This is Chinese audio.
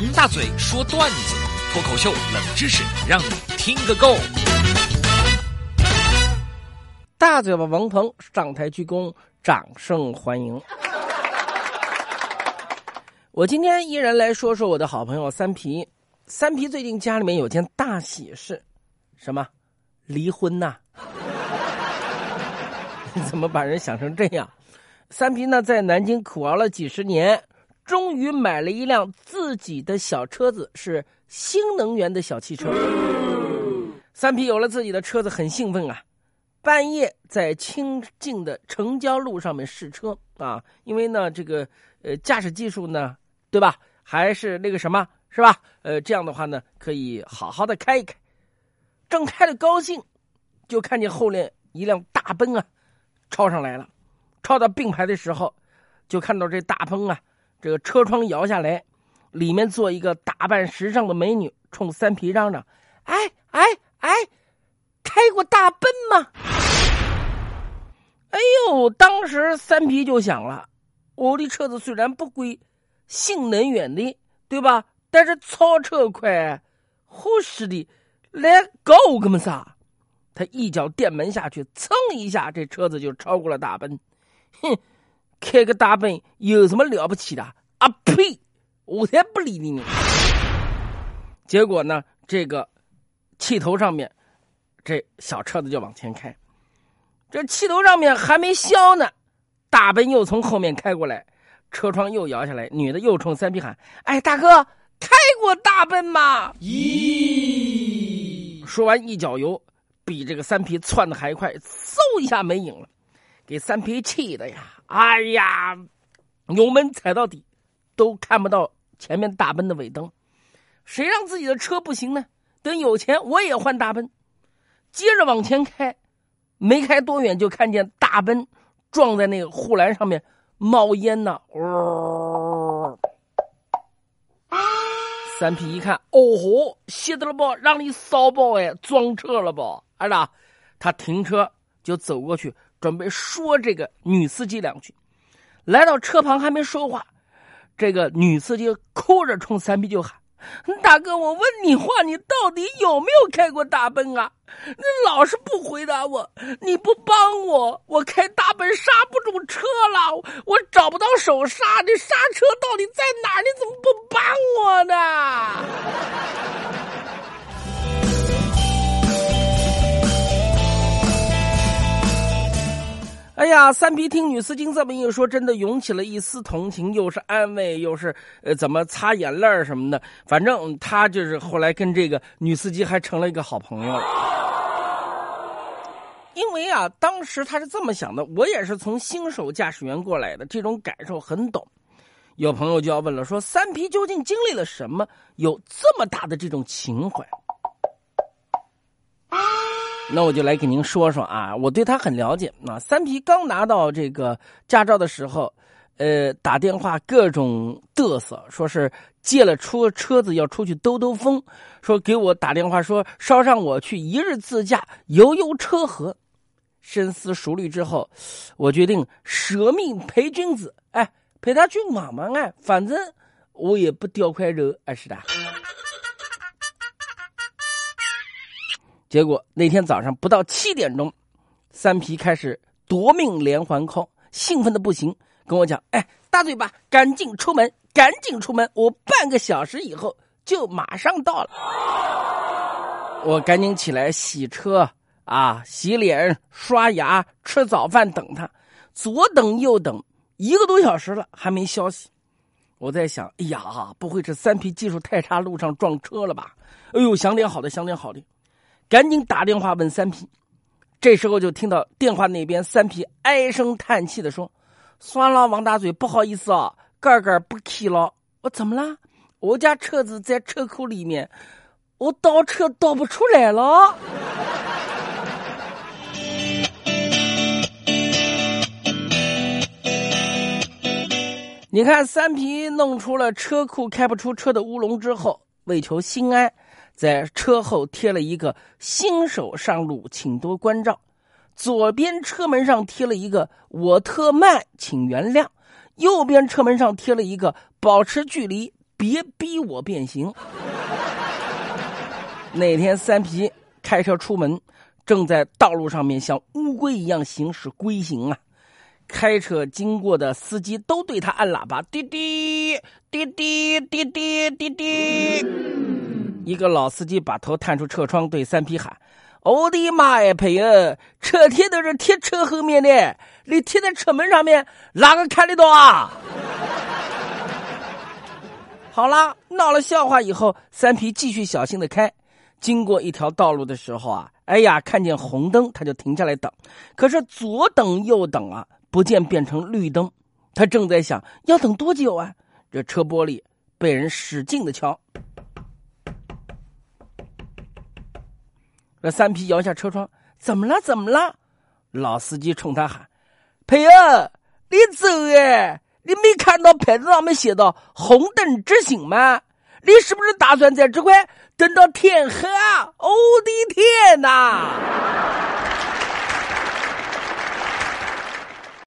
王大嘴说段子，脱口秀冷知识，让你听个够。大嘴巴王鹏上台鞠躬，掌声欢迎。我今天依然来说说我的好朋友三皮。三皮最近家里面有件大喜事，什么？离婚呐？怎么把人想成这样？三皮呢，在南京苦熬了几十年。终于买了一辆自己的小车子，是新能源的小汽车。三皮有了自己的车子，很兴奋啊！半夜在清静的城郊路上面试车啊，因为呢，这个呃驾驶技术呢，对吧？还是那个什么，是吧？呃，这样的话呢，可以好好的开一开。正开的高兴，就看见后面一辆大奔啊，超上来了。超到并排的时候，就看到这大奔啊。这个车窗摇下来，里面坐一个打扮时尚的美女，冲三皮嚷嚷：“哎哎哎，开过大奔吗？”哎呦，当时三皮就想了：我的车子虽然不贵，新能源的，对吧？但是超车快，合适的，来搞我干么啥？他一脚电门下去，蹭一下，这车子就超过了大奔。哼！开个大奔有什么了不起的？啊呸！我才不理你呢。结果呢，这个气头上面，这小车子就往前开。这气头上面还没消呢，大奔又从后面开过来，车窗又摇下来，女的又冲三皮喊：“哎，大哥，开过大奔吗？”咦！说完一脚油，比这个三皮窜的还快，嗖一下没影了，给三皮气的呀！哎呀，油门踩到底，都看不到前面大奔的尾灯。谁让自己的车不行呢？等有钱我也换大奔。接着往前开，没开多远就看见大奔撞在那个护栏上面冒烟呢。哦，三皮一看，哦吼，歇得了不？让你骚包哎，撞车了不？儿子，他停车就走过去。准备说这个女司机两句，来到车旁还没说话，这个女司机哭着冲三 B 就喊：“大哥，我问你话，你到底有没有开过大奔啊？你老是不回答我，你不帮我，我开大奔刹不住车了，我找不到手刹，这刹车到底在哪？你怎么不帮我呢？”哎呀，三皮听女司机这么一说，真的涌起了一丝同情，又是安慰，又是呃怎么擦眼泪什么的。反正他就是后来跟这个女司机还成了一个好朋友。因为啊，当时他是这么想的，我也是从新手驾驶员过来的，这种感受很懂。有朋友就要问了，说三皮究竟经历了什么，有这么大的这种情怀？那我就来给您说说啊，我对他很了解啊。三皮刚拿到这个驾照的时候，呃，打电话各种嘚瑟，说是借了出车子要出去兜兜风，说给我打电话说捎上我去一日自驾游游车河。深思熟虑之后，我决定舍命陪君子，哎，陪他去玩玩哎，反正我也不掉块肉，哎是的。结果那天早上不到七点钟，三皮开始夺命连环 call，兴奋的不行，跟我讲：“哎，大嘴巴，赶紧出门，赶紧出门，我半个小时以后就马上到了。”我赶紧起来洗车啊，洗脸、刷牙、吃早饭，等他。左等右等，一个多小时了还没消息。我在想：哎呀，不会是三皮技术太差，路上撞车了吧？哎呦，想点好的，想点好的。赶紧打电话问三皮，这时候就听到电话那边三皮唉声叹气的说：“算了，王大嘴，不好意思啊，个个不去了。我怎么了？我家车子在车库里面，我倒车倒不出来了。你看，三皮弄出了车库开不出车的乌龙之后，为求心安。”在车后贴了一个“新手上路，请多关照”，左边车门上贴了一个“我特慢，请原谅”，右边车门上贴了一个“保持距离，别逼我变形。那天三皮开车出门，正在道路上面像乌龟一样行驶龟行啊。开车经过的司机都对他按喇叭，滴滴滴滴滴滴滴滴。一个老司机把头探出车窗，对三皮喊：“我的妈呀，朋友，车贴都是贴车后面的，你贴在车门上面，哪个看得到啊？” 好了，闹了笑话以后，三皮继续小心的开。经过一条道路的时候啊，哎呀，看见红灯，他就停下来等。可是左等右等啊。不见变成绿灯，他正在想要等多久啊？这车玻璃被人使劲的敲，那三皮摇下车窗，怎么了？怎么了？老司机冲他喊：“朋友，你走哎！你没看到牌子上面写的‘红灯直行’吗？你是不是打算在这块等到天黑啊？我的天哪！”